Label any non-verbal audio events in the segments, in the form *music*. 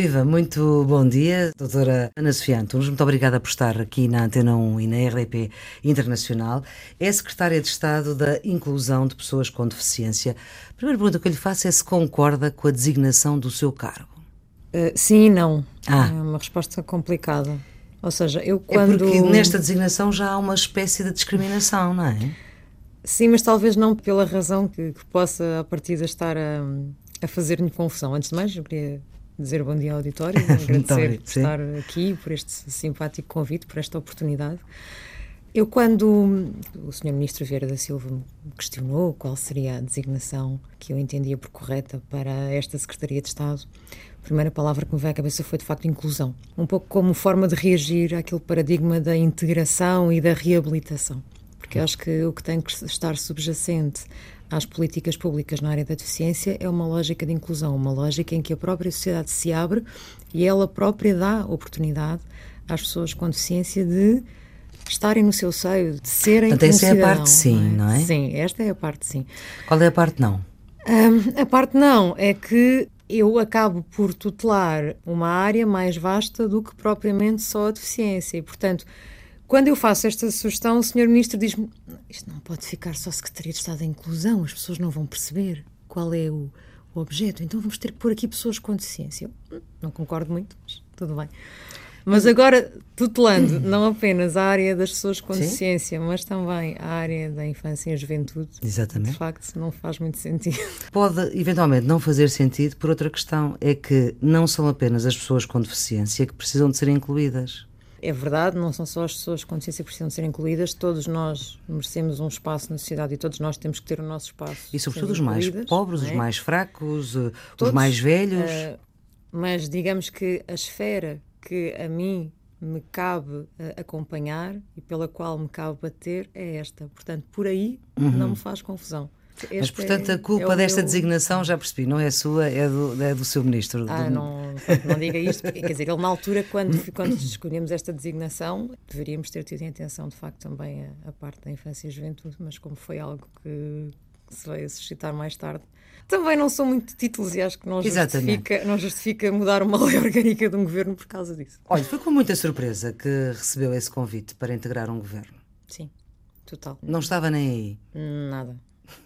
Viva, muito bom dia, doutora Ana Sofia Antunes. Muito obrigada por estar aqui na Antena 1 e na RDP Internacional. É secretária de Estado da Inclusão de Pessoas com Deficiência. A primeira pergunta que eu lhe faço é se concorda com a designação do seu cargo. Uh, sim e não. Ah. É uma resposta complicada. Ou seja, eu quando... É porque nesta designação já há uma espécie de discriminação, não é? Sim, mas talvez não pela razão que, que possa, a partir de estar a, a fazer-me confusão. Antes de mais, eu queria dizer bom dia ao auditório, *laughs* agradecer por sim. estar aqui, por este simpático convite, por esta oportunidade. Eu, quando o Sr. Ministro Vieira da Silva me questionou qual seria a designação que eu entendia por correta para esta Secretaria de Estado, a primeira palavra que me veio à cabeça foi de facto inclusão. Um pouco como forma de reagir àquele paradigma da integração e da reabilitação. Porque acho que o que tem que estar subjacente às políticas públicas na área da deficiência é uma lógica de inclusão, uma lógica em que a própria sociedade se abre e ela própria dá oportunidade às pessoas com deficiência de estarem no seu seio, de serem Portanto, essa é a parte sim, não é? não é? Sim, esta é a parte sim. Qual é a parte não? Um, a parte não é que eu acabo por tutelar uma área mais vasta do que propriamente só a deficiência e, portanto, quando eu faço esta sugestão, o Sr. Ministro diz-me: isto não pode ficar só Secretaria de Estado da Inclusão, as pessoas não vão perceber qual é o, o objeto, então vamos ter que pôr aqui pessoas com deficiência. Eu hum, não concordo muito, mas tudo bem. Mas agora, tutelando *laughs* não apenas a área das pessoas com Sim. deficiência, mas também a área da infância e juventude, Exatamente. de facto, não faz muito sentido. *laughs* Pode, eventualmente, não fazer sentido por outra questão, é que não são apenas as pessoas com deficiência que precisam de ser incluídas. É verdade, não são só as pessoas com deficiência que precisam ser incluídas, todos nós merecemos um espaço na sociedade e todos nós temos que ter o nosso espaço. E sobretudo os mais pobres, é? os mais fracos, eh, todos, os mais velhos. Uh, mas digamos que a esfera que a mim me cabe uh, acompanhar e pela qual me cabe bater é esta. Portanto, por aí uhum. não me faz confusão. Este Mas, portanto, a é culpa é desta meu... designação, já percebi, não é sua, é do, é do seu ministro. Ah, do... não, não diga isto, porque, quer dizer, ele na altura, quando, *laughs* quando escolhemos esta designação, deveríamos ter tido em atenção, de facto, também a, a parte da infância e juventude, mas como foi algo que se a suscitar mais tarde, também não são muito títulos e acho que não justifica, não justifica mudar uma *laughs* lei orgânica de um governo por causa disso. Olha, foi com muita surpresa que recebeu esse convite para integrar um governo. Sim, total. Não estava nem aí? Nada.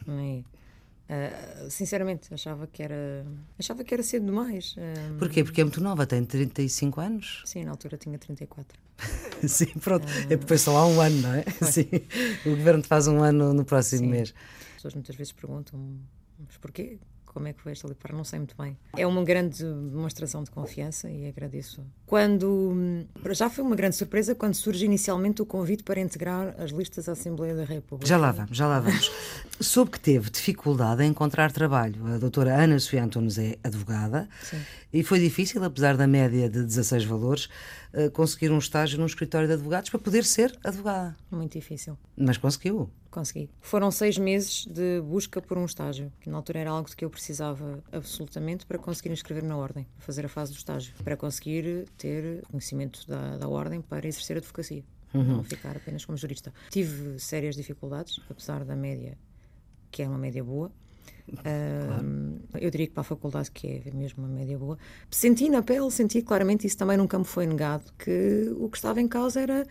Uh, sinceramente, achava que era achava que era cedo demais. Uh, Porquê? Porque é muito nova, tem 35 anos? Sim, na altura tinha 34. *laughs* Sim, pronto. Uh, é depois só há um ano, não é? Sim. O governo faz um ano no próximo Sim. mês. As pessoas muitas vezes perguntam mas porquê? Como é que foi esta para não sei muito bem. É uma grande demonstração de confiança e agradeço. Quando já foi uma grande surpresa quando surge inicialmente o convite para integrar as listas à Assembleia da República. Já lá vamos, já lá vamos. *laughs* Soube que teve dificuldade em encontrar trabalho. A doutora Ana Sofia Antunes é advogada Sim. E foi difícil, apesar da média de 16 valores, eh, conseguir um estágio num escritório de advogados para poder ser advogada. Muito difícil. Mas conseguiu. Consegui. Foram seis meses de busca por um estágio, que na altura era algo de que eu precisava absolutamente para conseguir inscrever na ordem, fazer a fase do estágio, para conseguir ter conhecimento da, da ordem para exercer a advocacia. Uhum. Não ficar apenas como jurista. Tive sérias dificuldades, apesar da média, que é uma média boa, Claro. eu diria que para a faculdade, que é mesmo uma média boa, senti na pele, senti claramente, isso também nunca me foi negado, que o que estava em causa era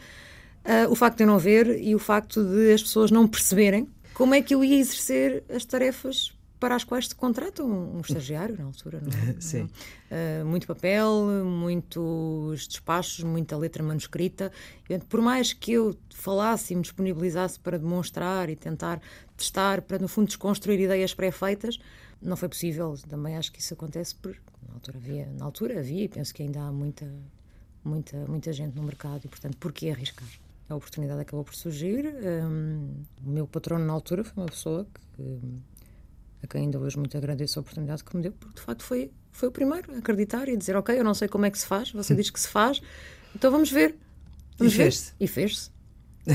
uh, o facto de eu não ver e o facto de as pessoas não perceberem como é que eu ia exercer as tarefas para as quais se contrata um, um estagiário na altura, não é? *laughs* Sim. Uh, muito papel, muitos despachos, muita letra manuscrita. Por mais que eu falasse e me disponibilizasse para demonstrar e tentar testar, para no fundo desconstruir ideias pré-feitas, não foi possível. Também acho que isso acontece porque na altura havia, na altura havia e penso que ainda há muita, muita, muita gente no mercado e, portanto, por que arriscar? A oportunidade acabou por surgir. Um, o meu patrono na altura foi uma pessoa que a quem ainda hoje muito agradeço a oportunidade que me deu, porque de facto foi, foi o primeiro a acreditar e a dizer: Ok, eu não sei como é que se faz, você *laughs* diz que se faz, então vamos ver. Vamos e fez-se. E fez-se. *laughs*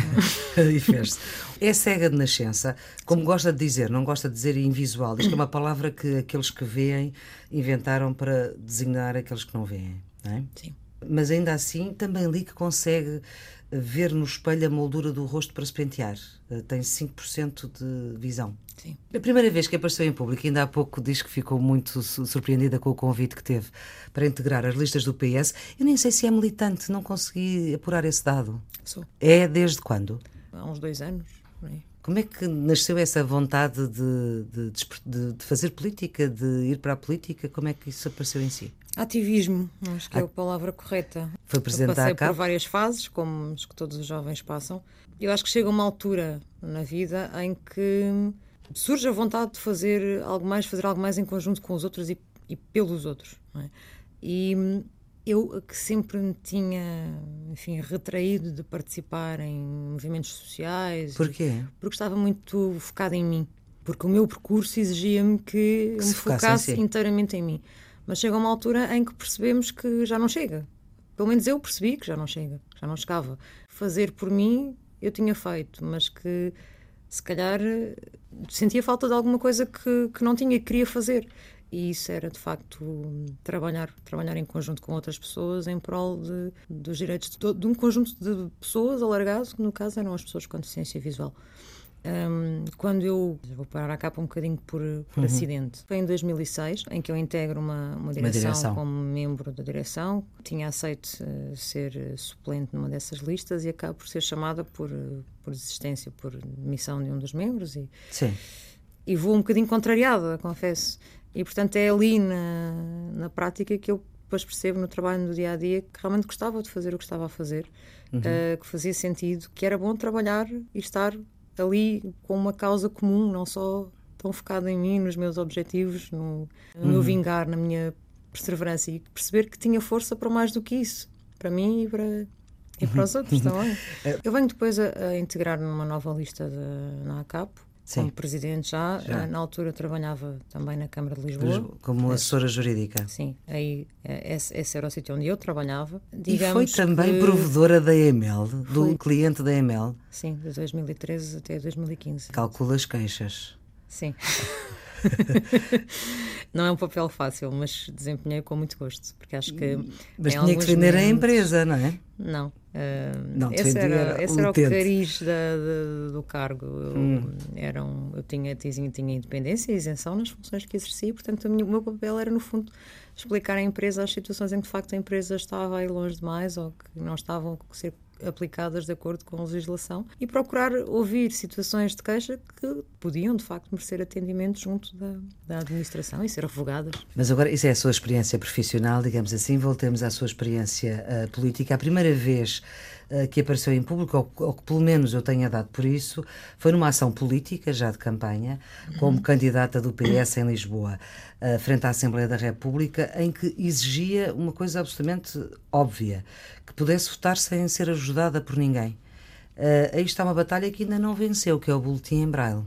e fez-se. É cega de nascença, como Sim. gosta de dizer, não gosta de dizer invisual. Diz que é uma palavra que aqueles que veem inventaram para designar aqueles que não veem. Não é? Sim. Mas ainda assim, também li que consegue ver no espelho a moldura do rosto para se pentear. Eh, tem 5% de visão. Sim. A primeira vez que apareceu em público, ainda há pouco diz que ficou muito surpreendida com o convite que teve para integrar as listas do PS. Eu nem sei se é militante, não consegui apurar esse dado. Sou. É desde quando? Há uns dois anos. Como é que nasceu essa vontade de, de, de, de, fazer política, de ir para a política? Como é que isso apareceu em si? Ativismo, acho que é a palavra correta. Foi Passei da por várias fases, como acho que todos os jovens passam. Eu acho que chega uma altura na vida em que surge a vontade de fazer algo mais, fazer algo mais em conjunto com os outros e, e pelos outros. É? E eu que sempre me tinha, enfim, retraído de participar em movimentos sociais. Porquê? Porque estava muito focada em mim. Porque o meu percurso exigia-me que, que me focasse si. inteiramente em mim. Mas chega uma altura em que percebemos que já não chega. Pelo menos eu percebi que já não chega, já não chegava. Fazer por mim eu tinha feito, mas que se calhar sentia falta de alguma coisa que, que não tinha e queria fazer e isso era de facto trabalhar trabalhar em conjunto com outras pessoas em prol de, dos direitos de, de um conjunto de pessoas alargado que no caso eram as pessoas com deficiência visual um, quando eu vou parar a capa um bocadinho por, por uhum. acidente foi em 2006 em que eu integro uma, uma, direção, uma direção, como membro da direção tinha aceito uh, ser suplente numa dessas listas e acabo por ser chamada por por desistência por demissão de um dos membros e Sim. e vou um bocadinho contrariada confesso e, portanto, é ali na, na prática que eu depois percebo no trabalho no dia a dia que realmente gostava de fazer o que estava a fazer, uhum. uh, que fazia sentido, que era bom trabalhar e estar ali com uma causa comum, não só tão focado em mim, nos meus objetivos, no, no uhum. meu vingar, na minha perseverança e perceber que tinha força para mais do que isso, para mim e para, e para os outros também. *laughs* É. Eu venho depois a, a integrar numa nova lista de, na ACAP Sim. como presidente já. já. Na altura trabalhava também na Câmara de Lisboa. Como assessora jurídica. Sim, aí eh, esse, esse, era o sítio onde eu trabalhava. Digamos e foi também que... provedora da EML, do foi. cliente da EML. Sim, de 2013 até 2015. Calcula as queixas. Sim. *laughs* *laughs* não é um papel fácil, mas desempenhei com muito gosto, porque acho que. Mas tinha que defender momentos... a empresa, não é? Não. Uh, não esse era, esse era o cariz da, da, do cargo. Eu, hum. era um, eu tinha, tinha, tinha independência e isenção nas funções que exercia, portanto, minha, o meu papel era, no fundo, explicar à empresa as situações em que, de facto, a empresa estava aí longe demais ou que não estavam a ser aplicadas de acordo com a legislação e procurar ouvir situações de queixa que podiam, de facto, merecer atendimento junto da, da administração e ser revogadas. Mas agora, isso é a sua experiência profissional, digamos assim, voltemos à sua experiência uh, política. A primeira vez que apareceu em público, ou, que pelo menos eu tenha dado por isso, foi numa ação política, já de campanha, como uhum. candidata do PS em Lisboa, uh, frente à Assembleia da República, em que exigia uma coisa absolutamente óbvia, que pudesse votar sem ser ajudada por ninguém. Uh, aí está uma batalha que ainda não venceu, que é o boletim em braille.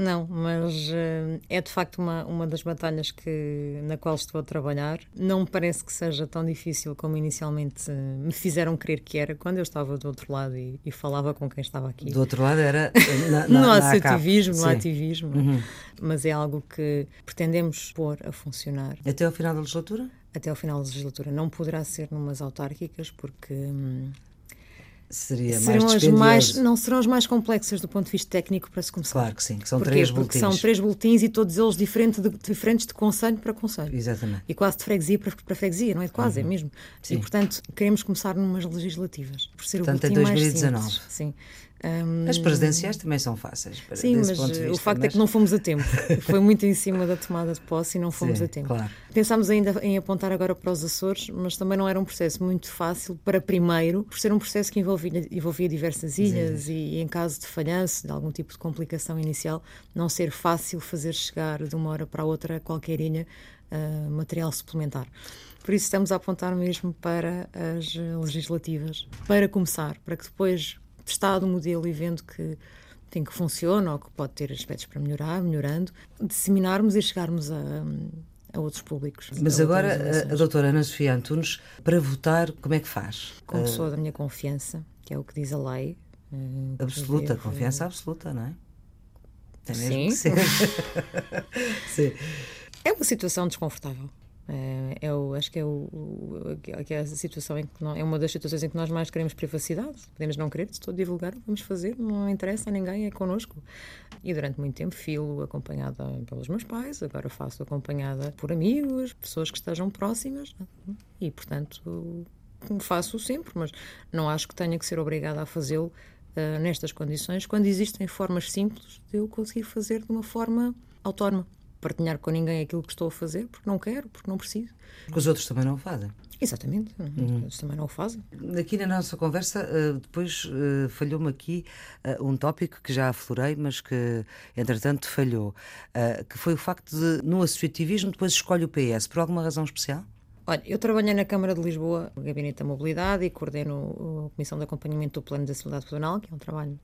Não, mas uh, é de facto uma, uma das batalhas que, na qual estou a trabalhar. Não me parece que seja tão difícil como inicialmente uh, me fizeram crer que era quando eu estava do outro lado e, e falava com quem estava aqui. Do outro lado era na, *laughs* na, no associativismo, no ativismo, uhum. mas é algo que pretendemos pôr a funcionar. Até ao final da legislatura? Até ao final da legislatura. Não poderá ser numas autárquicas, porque. Hum, seria serão mais, as mais Não serão as mais complexas do ponto de vista técnico para se começar. Claro que sim, que são Porquê? três Porque boletins. são três boletins e todos eles diferentes de, diferentes de conselho para conselho. Exatamente. E quase de freguesia para, para freguesia, não é? Quase, é uhum. é mesmo. Sim. E, portanto, queremos começar numas legislativas. Por ser portanto, o boletim em 2019. mais simples. Sim. Um... As presidenciais também são fáceis. Para, Sim, mas vista, o facto mas... é que não fomos a tempo. *laughs* Foi muito em cima da tomada de posse e não fomos Sim, a tempo. Claro. Pensámos ainda em apontar agora para os Açores, mas também não era um processo muito fácil para primeiro, por ser um processo que envolvia, envolvia diversas ilhas e, e, em caso de falhanço, de algum tipo de complicação inicial, não ser fácil fazer chegar de uma hora para a outra qualquer ilha uh, material suplementar. Por isso estamos a apontar mesmo para as legislativas, para começar, para que depois testado o modelo e vendo que tem que funciona ou que pode ter aspectos para melhorar, melhorando, disseminarmos e chegarmos a, a outros públicos. Mas agora, a, a doutora Ana Sofia Antunes, para votar, como é que faz? Com pessoa uh... da minha confiança, que é o que diz a lei. Uh, absoluta, confiança absoluta, não é? Tem mesmo Sim. *laughs* Sim. É uma situação desconfortável. É, é o, acho que é, o, que é a situação em que é uma das situações em que nós mais queremos privacidade. Podemos não querer, estou a divulgar, vamos fazer, não interessa a ninguém, é connosco. E durante muito tempo filo acompanhada pelos meus pais, agora faço acompanhada por amigos, pessoas que estejam próximas e, portanto, faço sempre, mas não acho que tenha que ser obrigada a fazê-lo uh, nestas condições, quando existem formas simples de eu conseguir fazer de uma forma autónoma. Partilhar com ninguém aquilo que estou a fazer, porque não quero, porque não preciso. Porque os outros também não o fazem. Exatamente, uhum. eles também não o fazem. Aqui na nossa conversa, uh, depois uh, falhou-me aqui uh, um tópico que já aflorei, mas que entretanto falhou, que foi o facto de, no associativismo, depois escolhe o PS, por alguma razão especial? Olha, eu trabalhei na Câmara de Lisboa, no Gabinete da Mobilidade, e coordeno a Comissão de Acompanhamento do Plano de Acessibilidade Pedonal, que é um trabalho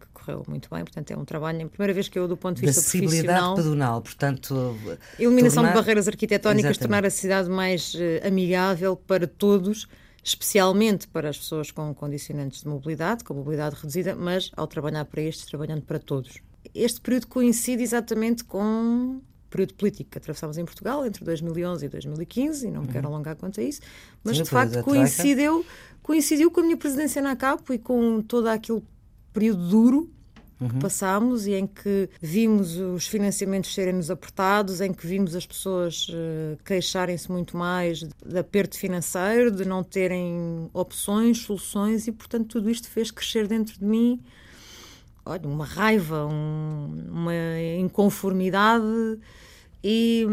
que correu muito bem, portanto é um trabalho, a primeira vez que eu, do ponto de vista profissional... pedonal, portanto... Eliminação tornar... de barreiras arquitetónicas, Exatamente. tornar a cidade mais uh, amigável para todos, especialmente para as pessoas com condicionantes de mobilidade, com mobilidade reduzida, mas ao trabalhar para estes, trabalhando para todos. Este período coincide exatamente com período político que atravessámos em Portugal entre 2011 e 2015, e não me quero uhum. alongar quanto a isso, mas Sim, de facto coincidiu, coincidiu com a minha presidência na CAPO e com todo aquele período duro que uhum. passámos e em que vimos os financiamentos serem-nos apertados, em que vimos as pessoas uh, queixarem-se muito mais de aperto financeiro, de não terem opções, soluções e, portanto, tudo isto fez crescer dentro de mim olha, uma raiva, um, uma inconformidade e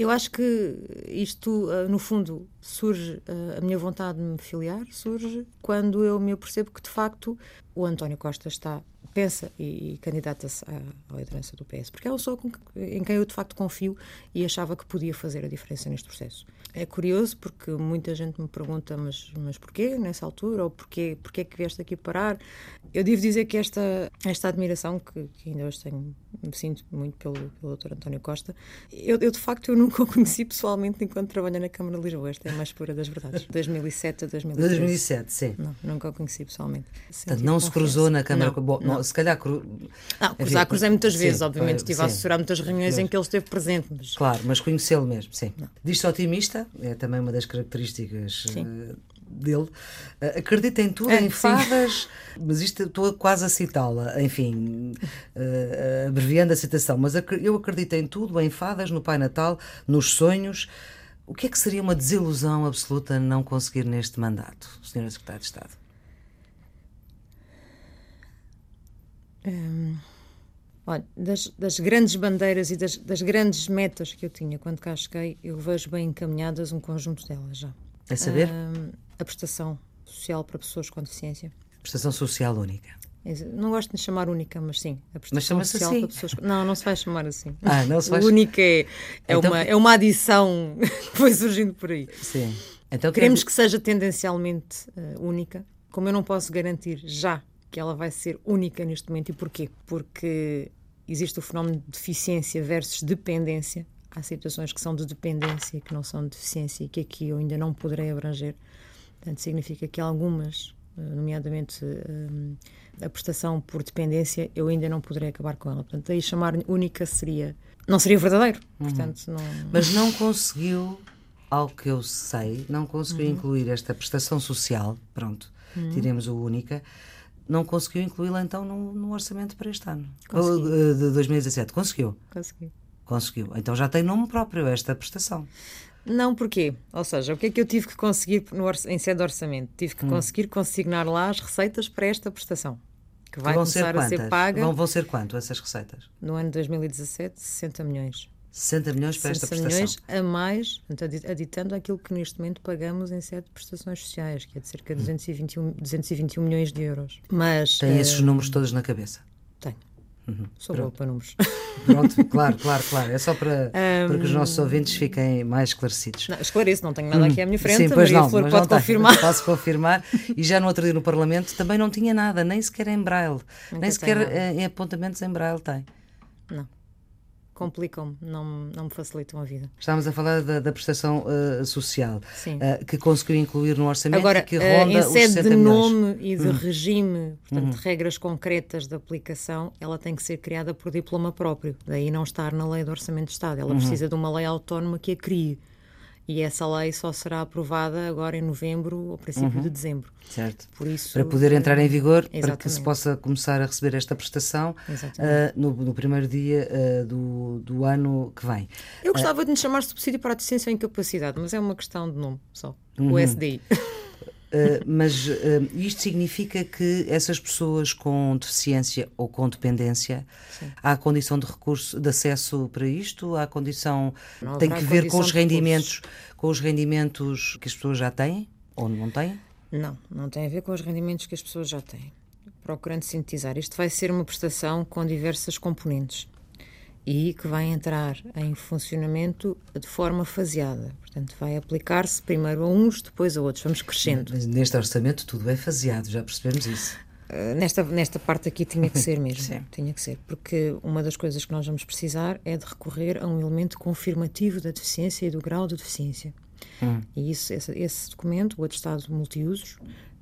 eu acho que isto, ah, no fundo, surge, ah, a minha vontade de me filiar surge quando eu me apercebo que, de facto, o António Costa está pensa e, e candidata-se à, à, liderança do PS, porque é pessoa com, em quem eu de facto confio e achava que podia fazer a diferença neste processo. É curioso porque muita gente me pergunta, mas, mas porquê nessa altura? Ou porquê, porquê que vieste aqui parar? Eu devo dizer que esta, esta admiração que, que ainda hoje tenho, me sinto muito pelo, pelo Dr. António Costa, eu, eu, de facto eu nunca o conheci pessoalmente enquanto trabalha na Câmara de Lisboa. Esta é a mais pura das verdades. *laughs* 2007 a 2013. 2007, sim. Não, nunca o conheci pessoalmente. Portanto, não se cruzou na Câmara. Não, Bom, não. se calhar. Cru... Não, cruzar, cruzei muitas vezes, sim, obviamente. Estive sim. a assessorar muitas reuniões mas, em que ele esteve presente. Mas... Claro, mas conhecê-lo mesmo, sim. Diz-se otimista, é também uma das características. Uh, dele. Uh, acredita em tudo, é, em fadas, mas isto estou quase a citá-la, enfim, uh, abreviando a citação, mas eu acredito em tudo, em fadas, no Pai Natal, nos sonhos. O que é que seria uma desilusão absoluta não conseguir neste mandato, Sra. Secretária de Estado? Hum, olha, das, das, grandes bandeiras e das, das, grandes metas que eu tinha quando cá cheguei, eu vejo bem encaminhadas um conjunto delas já. É saber? Hum, a prestação social para pessoas com deficiência. Prestação social única. Não gosto de chamar única, mas sim. A prestação mas social assim. para pessoas. Não, não se vai chamar assim. Ah, não se *laughs* vai. única é, é, então... uma, é uma adição *laughs* que foi surgindo por aí. Sim. Então, Queremos que seja tendencialmente uh, única. Como eu não posso garantir já que ela vai ser única neste momento. E porquê? Porque existe o fenómeno de deficiência versus dependência. Há situações que são de dependência e que não são de deficiência e que aqui eu ainda não poderei abranger. Portanto, significa que algumas, eh, nomeadamente eh, a prestação por dependência, eu ainda não poderei acabar com ela. Portanto, aí chamar única seria. Não seria verdadeiro. Uhum. Portanto, não... Mas não conseguiu, ao que eu sei, não conseguiu uhum. incluir esta prestação social, pronto, uhum. tiremos o única não conseguiu incluí-la então no, no, orçamento para este ano. Consegui. Eh, de 2017. Conseguiu? Consegui. Conseguiu. Então já tem nome próprio esta prestação. Não, porquê? Ou seja, o que é que eu tive que conseguir no, em sede de orçamento? Tive que hum. conseguir consignar lá as receitas para esta prestação. Que vai que começar ser a ser paga. Vão, vão ser quanto essas receitas? No ano de 2017, 60 milhões. 60 milhões para esta prestação. milhões a mais, aditando aquilo que neste momento pagamos em sete prestações sociais, que é de cerca de 221, 221 milhões de euros. Mas, Tem uh, esses números todos na cabeça? Tenho. Uhum. Sou boa para números. *laughs* Pronto, claro, claro, claro. É só para, um, para que os nossos ouvintes fiquem mais esclarecidos. Não, esclareço, não tenho nada aqui à minha frente. Sim, pois Maria não, Flor mas pode confirmar. *laughs* Posso confirmar. E já no outro dia no Parlamento também não tinha nada, nem sequer em braille. Nunca nem sequer em apontamentos em braille tem. Não complicam-me, não, não me facilitam a vida. Estávamos a falar da, da prestação uh, social, uh, que conseguiu incluir no orçamento Agora, que ronda uh, em sede de nome e de hum. regime, portanto, hum. regras concretas de aplicação, ela tem que ser criada por diploma próprio, daí não estar na lei do Orçamento de Estado. Ela uhum. precisa de uma lei autónoma que a crie. E essa lei só será aprovada agora em novembro ou princípio uhum. de dezembro. Certo. Por isso, para poder entrar em vigor, exatamente. para que se possa começar a receber esta prestação uh, no, no, primeiro dia uh, do, do ano que vem. Eu gostava uh, de me chamar subsídio para a deficiência ou incapacidade, mas é uma questão de nome só. Uhum. O SDI. *laughs* Uh, mas uh, isto significa que essas pessoas com deficiência ou com dependência Sim. há condição de recurso de acesso para isto? Há condição não tem que ver com os rendimentos com os rendimentos que as pessoas já têm ou não têm? Não não tem a ver com os rendimentos que as pessoas já têm procurando sintetizar. Isto vai ser uma prestação com diversas componentes e que vai entrar em funcionamento de forma faseada. Portanto, vai aplicar-se primeiro a uns, depois a outros. Vamos crescendo. Mas neste orçamento tudo é faseado, já percebemos isso. Uh, nesta, nesta parte aqui tinha que ser mesmo. *laughs* Sim. Tinha que ser. Porque uma das coisas que nós vamos precisar é de recorrer a um elemento confirmativo da deficiência e do grau de deficiência. Hum. E isso, esse, esse documento, o atestado multiusos,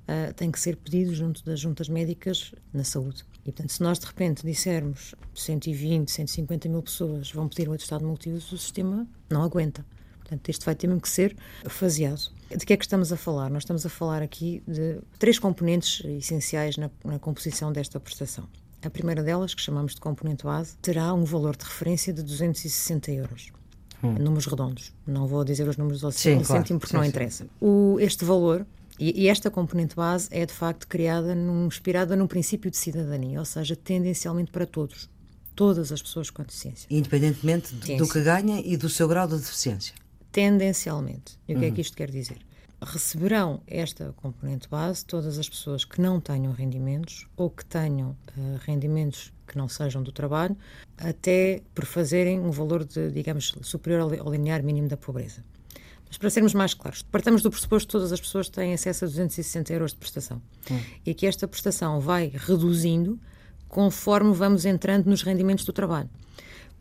uh, tem que ser pedido junto das juntas médicas na saúde. E, portanto, se nós de repente dissermos 120, 150 mil pessoas vão pedir o atestado multiuso, o sistema não aguenta. Portanto, isto vai ter mesmo que ser faseado. De que é que estamos a falar? Nós estamos a falar aqui de três componentes essenciais na, na composição desta prestação. A primeira delas, que chamamos de componente base, terá um valor de referência de 260 euros. Hum. Números redondos. Não vou dizer os números ao cêntimo claro. porque sim, não sim. interessa. O, este valor e, e, esta componente base é, de facto, criada, num, inspirada num princípio de cidadania, ou seja, tendencialmente para todos. Todas as pessoas com deficiência. Independentemente do, do que ganha e do seu grau de deficiência. Tendencialmente. E o que é que uhum. isto quer dizer? Receberão esta componente base todas as pessoas que não tenham rendimentos ou que tenham uh, rendimentos que não sejam do trabalho, até por fazerem um valor de, digamos, superior ao linear mínimo da pobreza. Mas para sermos mais claros, partamos do pressuposto que todas as pessoas têm acesso a 260 euros de prestação hum. e que esta prestação vai reduzindo conforme vamos entrando nos rendimentos do trabalho.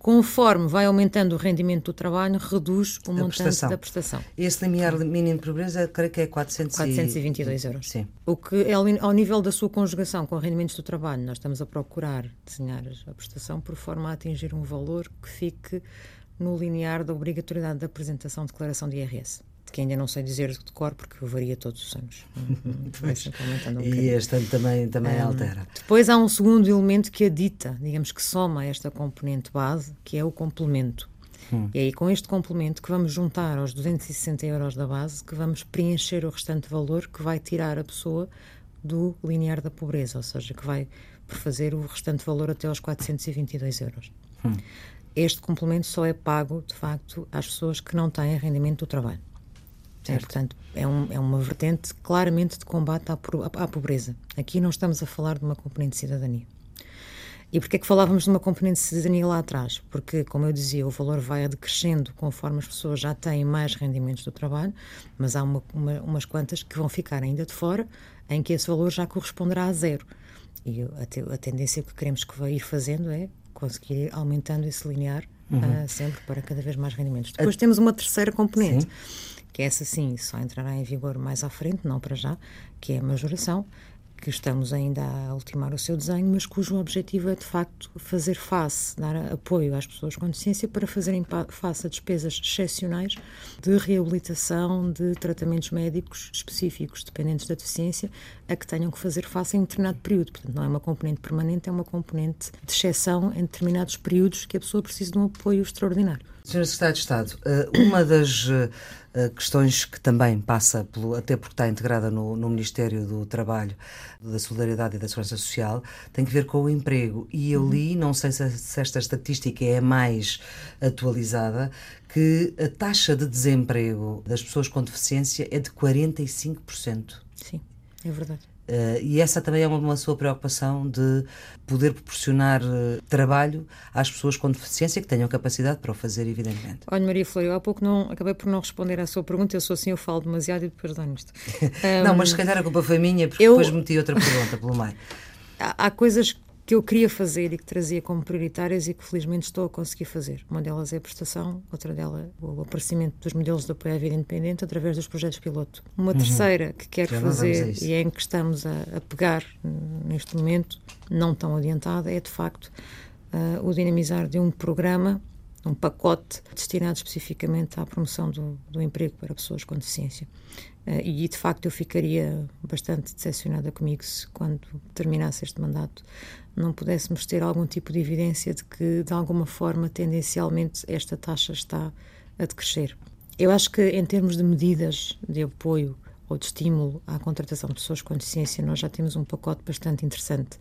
Conforme vai aumentando o rendimento do trabalho, reduz o a montante prestação. da prestação. Esse limiar mínimo de pobreza, creio que é 400 422 e... euros. Sim. O que é ao nível da sua conjugação com rendimentos do trabalho, nós estamos a procurar desenhar a prestação por forma a atingir um valor que fique no linear da obrigatoriedade da apresentação de declaração de IRS que ainda não sei dizer de cor porque varia todos os anos. *laughs* um e este ano também, também um, altera. Depois há um segundo elemento que adita, digamos que soma esta componente base, que é o complemento. Hum. E aí, com este complemento, que vamos juntar aos 260 euros da base, que vamos preencher o restante valor que vai tirar a pessoa do linear da pobreza, ou seja, que vai por fazer o restante valor até aos 422 euros. Hum este complemento só é pago, de facto, às pessoas que não têm rendimento do trabalho. É, portanto, é, um, é, uma vertente claramente de combate à, à, pobreza. Aqui não estamos a falar de uma componente de cidadania. E porquê é que falávamos de uma componente de cidadania lá atrás? Porque, como eu dizia, o valor vai decrescendo conforme as pessoas já têm mais rendimentos do trabalho, mas há uma, uma, umas quantas que vão ficar ainda de fora, em que esse valor já corresponderá a zero. E a, a tendência que queremos que vai ir fazendo é conseguir ir aumentando esse linear uhum. uh, sempre para cada vez mais rendimentos. Depois a... temos uma terceira componente, sim. que é essa sim, só entrará em vigor mais à frente, não para já, que é a majoração, que estamos ainda a ultimar o seu desenho, mas cujo objetivo é de facto fazer face, dar apoio às pessoas com deficiência para fazerem face a despesas excepcionais de reabilitação, de tratamentos médicos específicos dependentes da deficiência, a que tenham que fazer face em determinado período. Portanto, não é uma componente permanente, é uma componente de exceção em determinados períodos que a pessoa precisa de um apoio extraordinário. Sr. Secretário de Estado, eh, uma das eh, questões que também passa, pelo, até porque está integrada no, no, Ministério do Trabalho, da Solidariedade e da Segurança Social, tem que ver com o emprego. E eu li, não sei se, se esta estatística é mais atualizada, que a taxa de desemprego das pessoas com deficiência é de 45%. É verdade. Uh, e essa também é uma, uma, sua preocupação de poder proporcionar uh, trabalho às pessoas com deficiência que tenham capacidade para o fazer, evidentemente. Olha, Maria Flor, eu há pouco não, acabei por não responder à sua pergunta, eu sou assim, eu falo demasiado e depois dá nisto. *laughs* não, um, mas se calhar a culpa foi minha, porque eu... depois meti outra pergunta pelo meio. Há, há coisas que eu queria fazer e que trazia como prioritárias e que felizmente estou a conseguir fazer. Uma delas é a prestação, outra delas o aparecimento dos modelos de apoio à vida independente através dos projetos piloto. Uma uhum. terceira que quero Já fazer e é em que estamos a, a, pegar neste momento, não tão adiantada, é de facto uh, o dinamizar de um programa um pacote destinado especificamente à promoção do, do emprego para pessoas com deficiência. Uh, e de facto eu ficaria bastante decepcionada comigo se, quando terminasse este mandato, não pudéssemos ter algum tipo de evidência de que, de alguma forma, tendencialmente, esta taxa está a decrescer. Eu acho que, em termos de medidas de apoio ou de estímulo à contratação de pessoas com deficiência, nós já temos um pacote bastante interessante,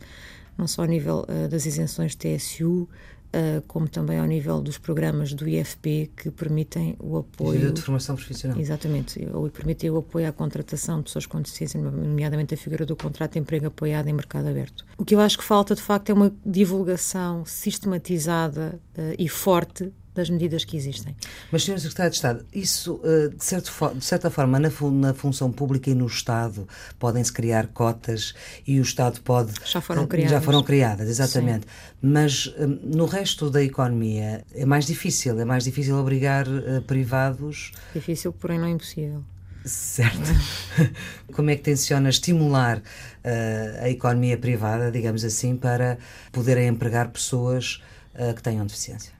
não só ao nível uh, das isenções de TSU, como também ao nível dos programas do IFP que permitem o apoio. Instituto de Formação Profissional. Exatamente, ou permitem o apoio à contratação de pessoas com deficiência, nomeadamente a figura do contrato de emprego apoiado em mercado aberto. O que eu acho que falta, de facto, é uma divulgação sistematizada uh, e forte das medidas que existem. Mas, Sr. Secretário de Estado, isso, eh, de, certo, de certa forma, na, na, função pública e no Estado, podem-se criar cotas e o Estado pode... Já foram criadas. Já foram criadas, exatamente. Sim. Mas eh, no resto da economia é mais difícil, é mais difícil obrigar privados... Difícil, porém não impossível. Certo. *laughs* Como é que tenciona estimular uh, a economia privada, digamos assim, para poderem empregar pessoas uh, que tenham deficiência?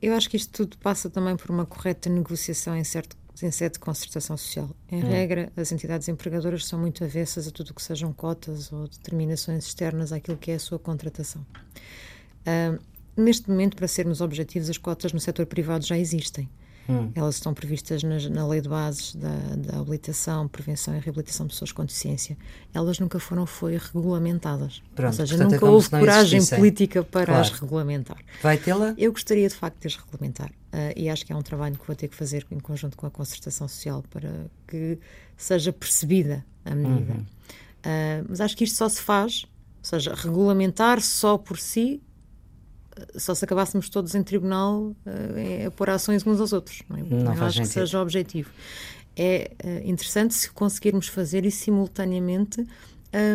Eu acho que isto tudo passa também por uma correta negociação em, certo, em sede de concertação social. Em hum. regra, as entidades empregadoras são muito avessas a tudo o que sejam cotas ou determinações externas àquilo que é a sua contratação. Uh, neste momento, para sermos objetivos, as cotas no setor privado já existem. Hum. Elas estão previstas na, na, lei de bases da, da, habilitação, prevenção e reabilitação de pessoas com deficiência. Elas nunca foram foi regulamentadas. Pronto, Ou seja, portanto, nunca é houve coragem existissem. política para claro. as regulamentar. Vai tê-la? Eu gostaria de facto de as regulamentar. Uh, e acho que é um trabalho que vou ter que fazer em conjunto com a concertação social para que seja percebida a medida. Uhum. Uh, mas acho que isto só se faz, ou seja, regulamentar só por si só se acabássemos todos em tribunal a pôr ações uns aos outros. Não, é? não acho sentido. que seja o objetivo. É uh, interessante se conseguirmos fazer e simultaneamente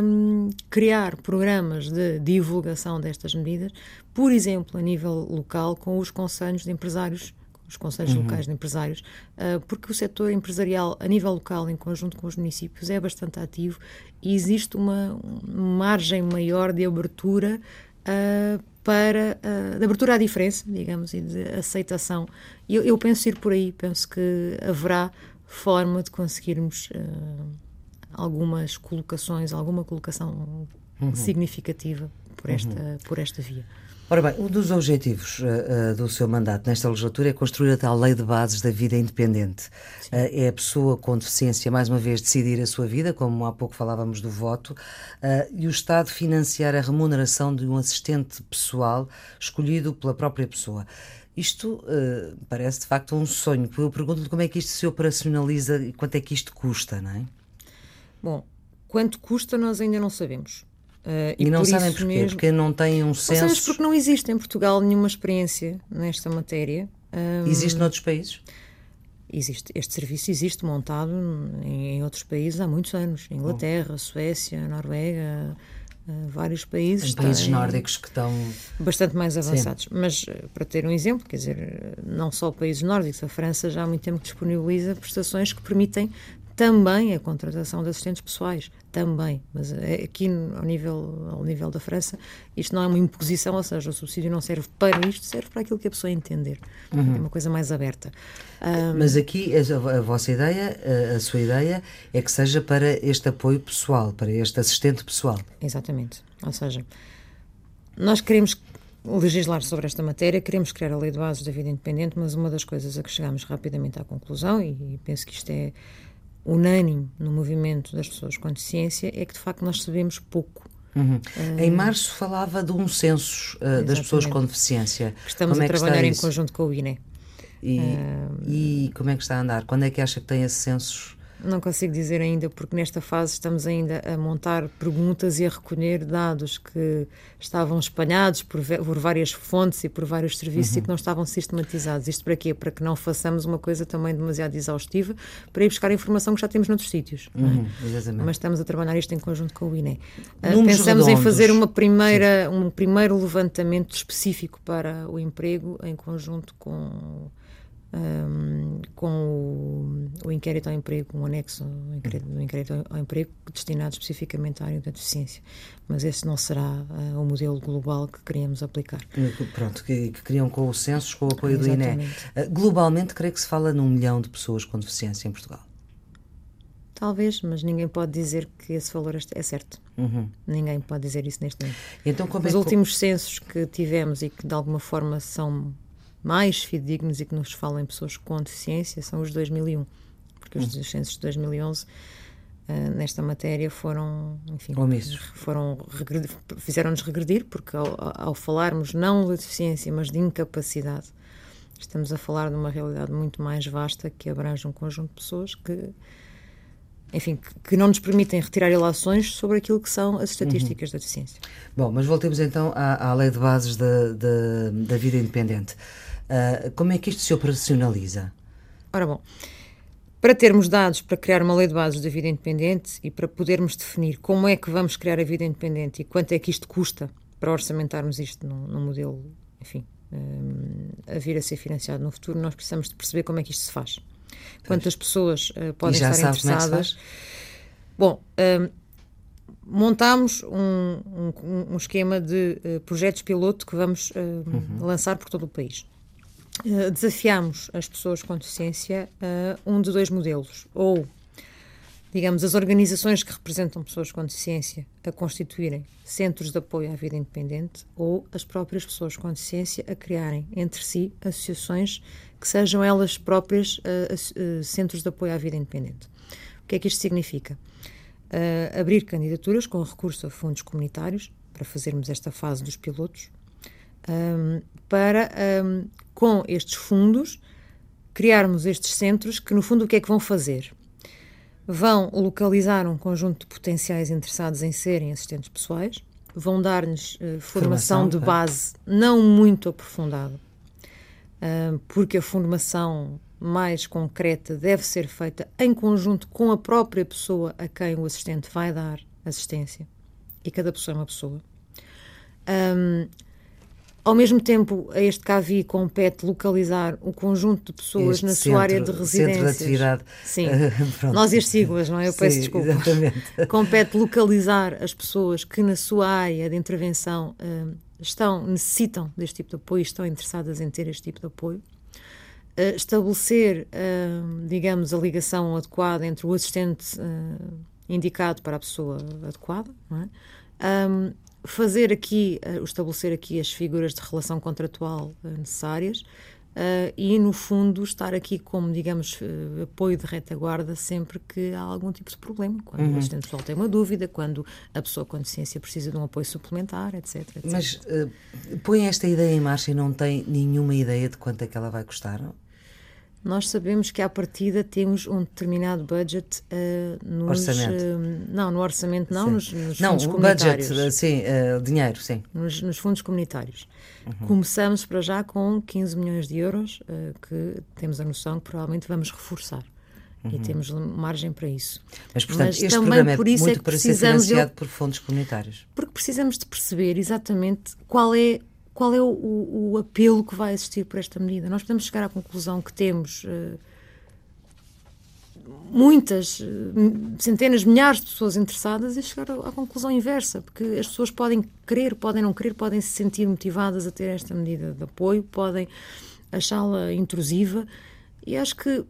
um, criar programas de divulgação destas medidas, por exemplo, a nível local, com os conselhos de empresários os conselhos uhum. locais de empresários, uh, porque o setor empresarial, a nível local, em conjunto com os municípios, é bastante ativo e existe uma, uma margem maior de abertura uh, para uh, de abertura à diferença, digamos, e de aceitação. Eu, eu, penso ir por aí, penso que haverá forma de conseguirmos uh, algumas colocações, alguma colocação uhum. significativa por esta, uhum. por esta via. Ora bem, um dos objetivos uh, uh, do seu mandato nesta legislatura é construir a tal lei de bases da vida independente. Uh, é a pessoa com deficiência, mais uma vez, decidir a sua vida, como há pouco falávamos do voto, e o Estado financiar a remuneração de um assistente pessoal escolhido pela própria pessoa. Isto parece de facto um sonho. Eu pergunto-lhe como é que isto se operacionaliza e quanto é que isto custa, não é? Bom, quanto custa nós ainda não sabemos. Uh, e, e, não sabem porquê? Mesmo, porque não têm um senso. Não porque não existe em Portugal nenhuma experiência nesta matéria. Um, existe noutros países? Existe, este serviço existe montado em, outros países há muitos anos. Inglaterra, Suécia, Noruega, uh, vários países. Países nórdicos que estão. Bastante mais avançados. Sim. Mas, uh, para ter um exemplo, quer dizer, não só países nórdicos, a França já há muito tempo disponibiliza prestações que permitem também a contratação de assistentes pessoais, também, mas é aqui ao nível, ao nível da França isto não é uma imposição, ou seja, o subsídio não serve para isto, serve para aquilo que a pessoa entender, uhum. é uma coisa mais aberta. Um, mas aqui a, vossa ideia, a, a, sua ideia é que seja para este apoio pessoal, para este assistente pessoal. Exatamente, ou seja, nós queremos legislar sobre esta matéria, queremos criar a lei de bases da vida independente, mas uma das coisas a que chegamos rapidamente à conclusão, e penso que isto é unânime no movimento das pessoas com deficiência é que de facto nós sabemos pouco. Uhum. Uh, em março falava de um censo uh, das pessoas com deficiência. Que estamos como a é trabalhar em conjunto com o INE. E, uh, e, como é que está a andar? Quando é que acha que tem esse censo não consigo dizer ainda, porque nesta fase estamos ainda a montar perguntas e a recolher dados que estavam espalhados por, por várias fontes e por vários serviços uhum. e que não estavam sistematizados. Isto para quê? Para que não façamos uma coisa também demasiado exaustiva para ir buscar informação que já temos noutros sítios. É? Uhum, é? Mas estamos a trabalhar isto em conjunto com o INE. Uh, pensamos redondos. em fazer uma primeira, um primeiro levantamento específico para o emprego em conjunto com um, com o, o, inquérito ao emprego, um anexo ao inquérito, um inquérito ao emprego destinado especificamente à área da deficiência. Mas esse não será uh, o modelo global que queríamos aplicar. Pronto, que, que queriam com o censo, com o apoio Exatamente. do INE. Uh, globalmente, creio que se fala num milhão de pessoas com deficiência em Portugal. Talvez, mas ninguém pode dizer que esse valor é certo. Uhum. Ninguém pode dizer isso neste momento. Então, Os é últimos censos que tivemos e que de alguma forma são mais fidedignos e que nos falam em pessoas com deficiência são os de 2001, porque os hum. censos de 2011 uh, eh, nesta matéria foram, enfim, foram fizeram-nos regredir, porque ao, ao, falarmos não de deficiência, mas de incapacidade, estamos a falar de uma realidade muito mais vasta que abrange um conjunto de pessoas que enfim, que, que, não nos permitem retirar ilações sobre aquilo que são as estatísticas uhum. da deficiência. Bom, mas voltemos então à, à lei de bases da, da, da vida independente. Uh, como é que isto se operacionaliza? Ora bom, para termos dados para criar uma lei de bases da vida independente e para podermos definir como é que vamos criar a vida independente e quanto é que isto custa para orçamentarmos isto num, num modelo, enfim, um, a vir a ser financiado no futuro, nós precisamos de perceber como é que isto se faz. Quantas pessoas uh, podem estar é interessadas. Bom, um, montámos um, um, um, esquema de uh, projetos piloto que vamos uh, uhum. lançar por todo o país. Eh, desafiamos as pessoas com deficiência a um de dois modelos. Ou, digamos, as organizações que representam pessoas com deficiência a constituírem centros de apoio à vida independente, ou as próprias pessoas com deficiência a criarem entre si associações que sejam elas próprias uh, uh, centros de apoio à vida independente. O que é que isto significa? Uh, abrir candidaturas com recurso a fundos comunitários para fazermos esta fase dos pilotos, um, para um, com estes fundos, criarmos estes centros que, no fundo, o que é que vão fazer? Vão localizar um conjunto de potenciais interessados em serem assistentes pessoais, vão dar-nos uh, formação, formação, de base não muito aprofundada, uh, porque a formação mais concreta deve ser feita em conjunto com a própria pessoa a quem o assistente vai dar assistência. E cada pessoa é uma pessoa. Um, ao mesmo tempo, a este CAVI compete localizar o conjunto de pessoas este na sua área de residência. Centro de atividade. Sim. *laughs* Nós e as siglas, não é? Eu peço Sim, desculpa. Exatamente. *laughs* Compete localizar as pessoas que na sua área de intervenção uh, estão, necessitam deste tipo de apoio, estão interessadas em ter este tipo de apoio. Uh, estabelecer, uh, digamos, a ligação adequada entre o assistente indicado para a pessoa adequada, não é? Um, fazer aqui, uh, estabelecer aqui as figuras de relação contratual uh, necessárias uh, e, no fundo, estar aqui como, digamos, apoio de retaguarda sempre que há algum tipo de problema. Quando uhum. o assistente pessoal tem uma dúvida, quando a pessoa com deficiência precisa de um apoio suplementar, etc. etc. Mas põe esta ideia em marcha e não tem nenhuma ideia de quanto é que ela vai custar? Não? Nós sabemos que à partida temos um determinado budget uh, nos, orçamento. Uh, não, no orçamento não, nos, nos não, fundos comunitários. Budget, sim, uh, dinheiro, sim. Nos, nos fundos comunitários. Uhum. Começamos para já com 15 milhões de euros, que temos a noção que provavelmente vamos reforçar. Uhum. E temos margem para isso. Mas, portanto, Mas este programa é por isso muito é para ser financiado por fundos comunitários. Porque precisamos de perceber exatamente qual é qual é o, o, o, apelo que vai existir por esta medida? Nós podemos chegar à conclusão que temos uh, muitas, uh, centenas, milhares de pessoas interessadas e chegar à, conclusão inversa, porque as pessoas podem querer, podem não querer, podem se sentir motivadas a ter esta medida de apoio, podem achá-la intrusiva e acho que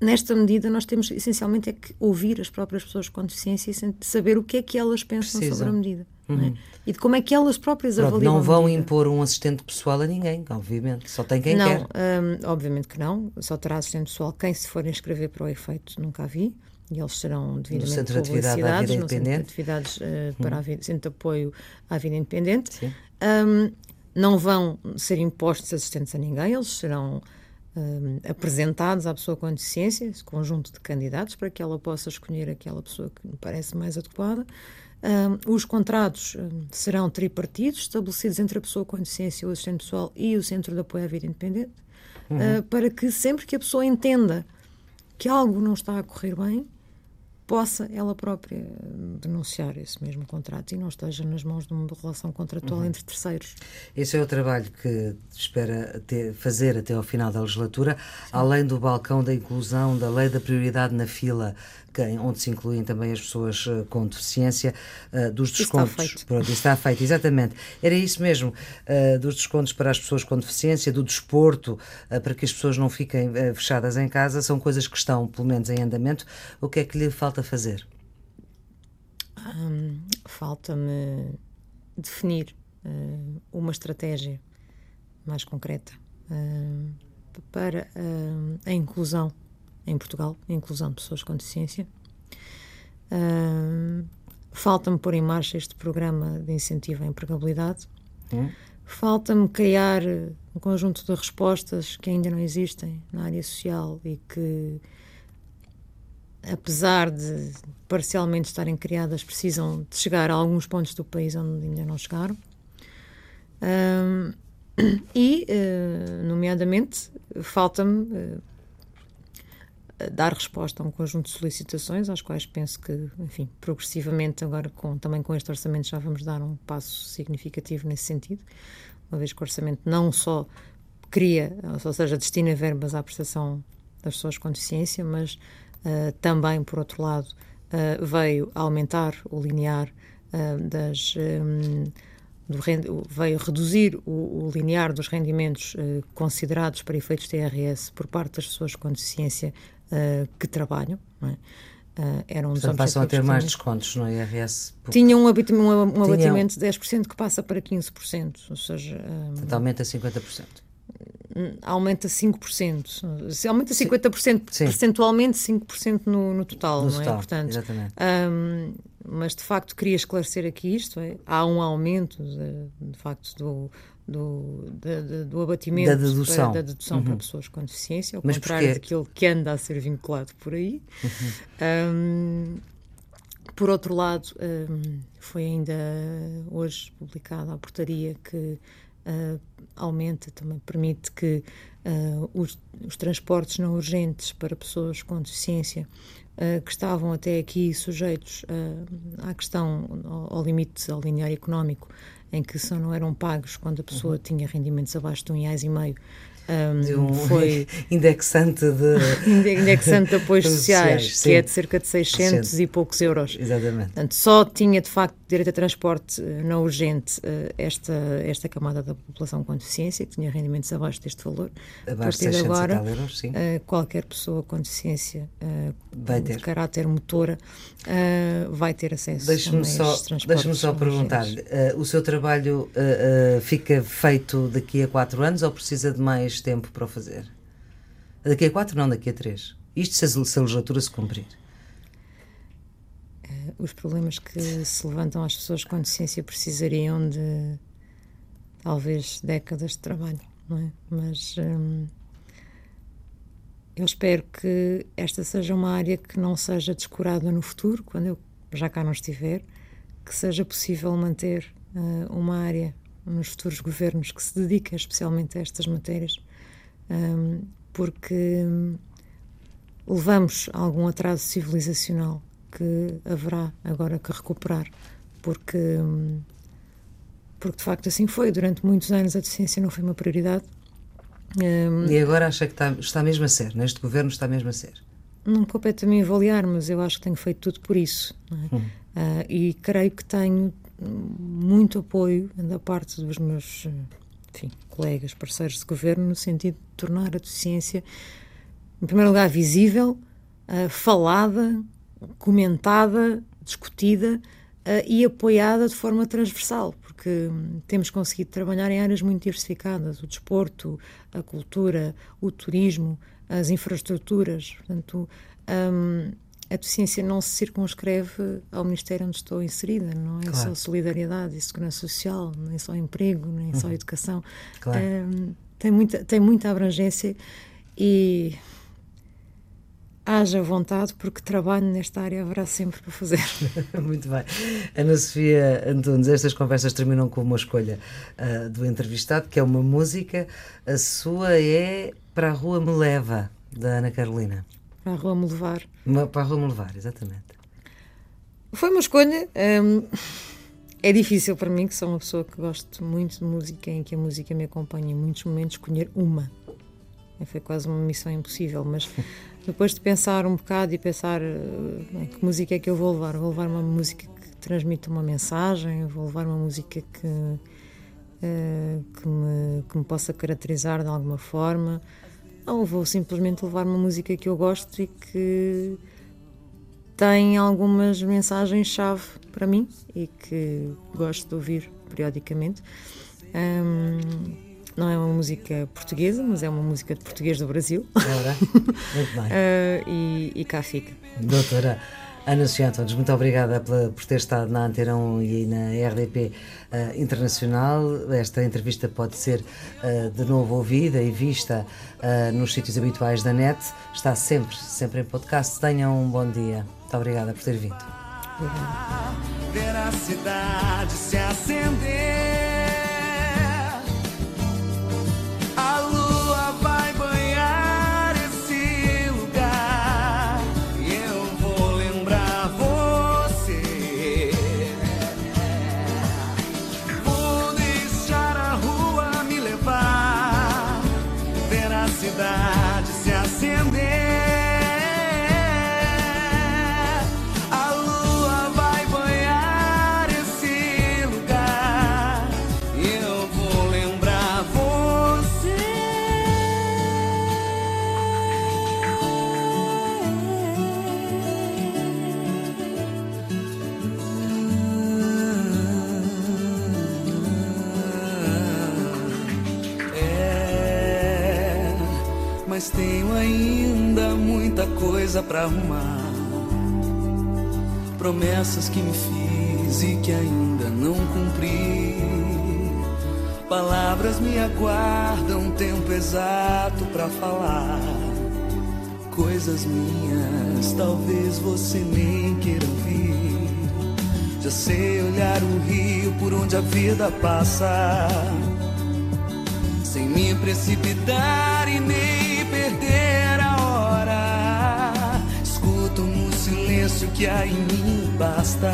nesta medida nós temos essencialmente é que ouvir as próprias pessoas com deficiência e saber o que é que elas pensam Precisam. sobre a medida. É? Uhum. É? E de como é que elas próprias Pronto, avaliam. Não vão impor um assistente pessoal a ninguém, obviamente. Só tem quem não, quer. Hum, obviamente que não. Só terá assistente pessoal quem se for inscrever para o efeito, nunca vi. E eles serão devidamente no centro de atividade à vida independente. Atividades uh, para uhum. a vida, centro de apoio à vida independente. Um, não vão ser impostos assistentes a ninguém, eles serão um, apresentados à pessoa com deficiência, esse conjunto de candidatos, para que ela possa escolher aquela pessoa que lhe parece mais adequada. Um, os contratos serão tripartidos, estabelecidos entre a pessoa com deficiência, o assistente pessoal e o Centro de Apoio à Vida Independente, uhum. uh, para que sempre que a pessoa entenda que algo não está a correr bem, possa ela própria denunciar esse mesmo contrato e não esteja nas mãos de uma relação contratual uhum. entre terceiros. Esse é o trabalho que espera ter, fazer até ao final da legislatura, Sim. além do balcão da inclusão, da lei da prioridade na fila, que, onde se incluem também as pessoas uh, com deficiência, uh, dos descontos. Está feito. Pronto, está feito, exatamente. Era isso mesmo, uh, dos descontos para as pessoas com deficiência, do desporto, para que as pessoas não fiquem fechadas em casa, são coisas que estão, pelo menos, em andamento. O que é que lhe falta fazer? Hum, Falta-me definir uma estratégia mais concreta para a inclusão em Portugal, inclusão de pessoas com deficiência. Uh, Falta-me pôr em marcha este programa de incentivo à empregabilidade. Hum. Falta-me criar um conjunto de respostas que ainda não existem na área social e que, apesar de parcialmente estarem criadas, precisam de chegar a alguns pontos do país onde ainda não chegaram. *clears throat* e, uh, nomeadamente, falta-me uh, dar resposta a um conjunto de solicitações, às quais penso que, enfim, progressivamente, agora com, também com este orçamento, já vamos dar um passo significativo nesse sentido, uma vez que o orçamento não só cria, ou seja, destina verbas à prestação das pessoas com deficiência, mas uh, também, por outro lado, uh, veio aumentar o linear uh, das. Um, veio reduzir o, o, linear dos rendimentos considerados para efeitos TRS por parte das pessoas com deficiência uh, que trabalham. Não é? Uh, eram Portanto, passam a ter mais descontos no IRS? Tinha um, abit um, um abatimento de 10% que passa para 15%, ou seja... Um, Portanto, aumenta 50%. Aumenta 5%. Se aumenta 50% Sim. percentualmente, 5% no, no total, no não é? total, é? Portanto, exatamente. Um, mas de facto queria esclarecer aqui isto: é, há um aumento de, de facto do, do, de, de, do abatimento da dedução, para, da dedução uhum. para pessoas com deficiência, ao Mas contrário porquê? daquilo que anda a ser vinculado por aí. Uhum. Um, por outro lado, um, foi ainda hoje publicada a portaria que uh, aumenta, também permite que uh, os, os, transportes não urgentes para pessoas com deficiência uh, que estavam até aqui sujeitos à questão, ao, ao limite, ao linear económico, em que só não eram pagos quando a pessoa uhum. tinha rendimentos abaixo de um reais e meio. Um, um foi *laughs* indexante de indexante de *laughs* apoios sociais, sociais que é de cerca de 600 e poucos euros. Exatamente. Portanto, só tinha de facto direito a transporte uh, não urgente uh, esta esta camada da população com deficiência que tinha rendimentos abaixo deste valor. Abaixo a partir de agora, euros, sim. Uh, qualquer pessoa com deficiência de caráter motora vai ter acesso deixe-me só, deixe-me só perguntar-lhe, o seu trabalho fica feito daqui a quatro anos ou precisa de mais tempo para o fazer? Daqui a quatro, não, daqui a três. Isto se a, se a legislatura se cumprir. Uh, os problemas que se levantam às pessoas com deficiência precisariam de talvez décadas de trabalho, não é? Mas um, eu espero que esta seja uma área que não seja descurada no futuro, quando eu já cá não estiver, que seja possível manter uh, uma área nos futuros governos que se dediquem especialmente a estas matérias um, porque levamos algum atraso civilizacional que haverá agora que recuperar, porque, porque de facto assim foi. Durante muitos anos a deficiência não foi uma prioridade. Um, e agora acha que está, está mesmo a ser? Neste governo está mesmo a ser? Não compete a mim avaliar, mas eu acho que tenho feito tudo por isso. É? Uhum. Uh, e creio que tenho muito apoio da parte dos meus enfim, colegas, parceiros de governo, no sentido de tornar a deficiência, em primeiro lugar, visível, uh, falada, comentada, discutida uh, e apoiada de forma transversal, porque um, temos conseguido trabalhar em áreas muito diversificadas: o desporto, a cultura, o turismo, as infraestruturas. Portanto, um, a deficiência não se circunscreve ao Ministério onde estou inserida, não é claro. só solidariedade e segurança social, nem só emprego, nem uhum. só educação. Claro. Um, tem, muita, tem muita abrangência e haja vontade, porque trabalho nesta área haverá sempre para fazer. *laughs* Muito bem. Ana Sofia Antunes, estas conversas terminam com uma escolha uh, do entrevistado, que é uma música. A sua é Para a Rua Me Leva, da Ana Carolina. Para a Rua Me Levar. Para a Rua Me Levar, exatamente. Foi uma escolha. Um, é difícil para mim, que sou uma pessoa que gosto muito de música, em que a música me acompanha em muitos momentos, escolher uma. Foi quase uma missão impossível, mas *laughs* depois de pensar um bocado e pensar bem, que música é que eu vou levar, vou levar uma música que transmite uma mensagem, vou levar uma música que, uh, que, me, que me possa caracterizar de alguma forma, ou vou simplesmente levar uma música que eu gosto e que tem algumas mensagens-chave para mim e que gosto de ouvir periodicamente. Um, não é uma música portuguesa, mas é uma música de português do Brasil. Ora, muito bem. uh, *laughs* e, e cá fica. Doutora Ana Sofia Antunes, muito obrigada pela, por ter estado na Antena 1 e na RDP uh, ah, Internacional. Esta entrevista pode ser uh, de novo ouvida e vista nos sítios habituais da net. Está sempre, sempre em podcast. Tenham um bom dia. Muito obrigada por ter vindo. Ver a cidade se acender. Para arrumar. Promessas que me fiz e que ainda não cumpri. Palavras me aguardam tempo exato para falar. Coisas minhas, talvez você nem queira ouvir. Já sei olhar o rio por onde a vida passa, sem me precipitar silêncio que há em mim basta.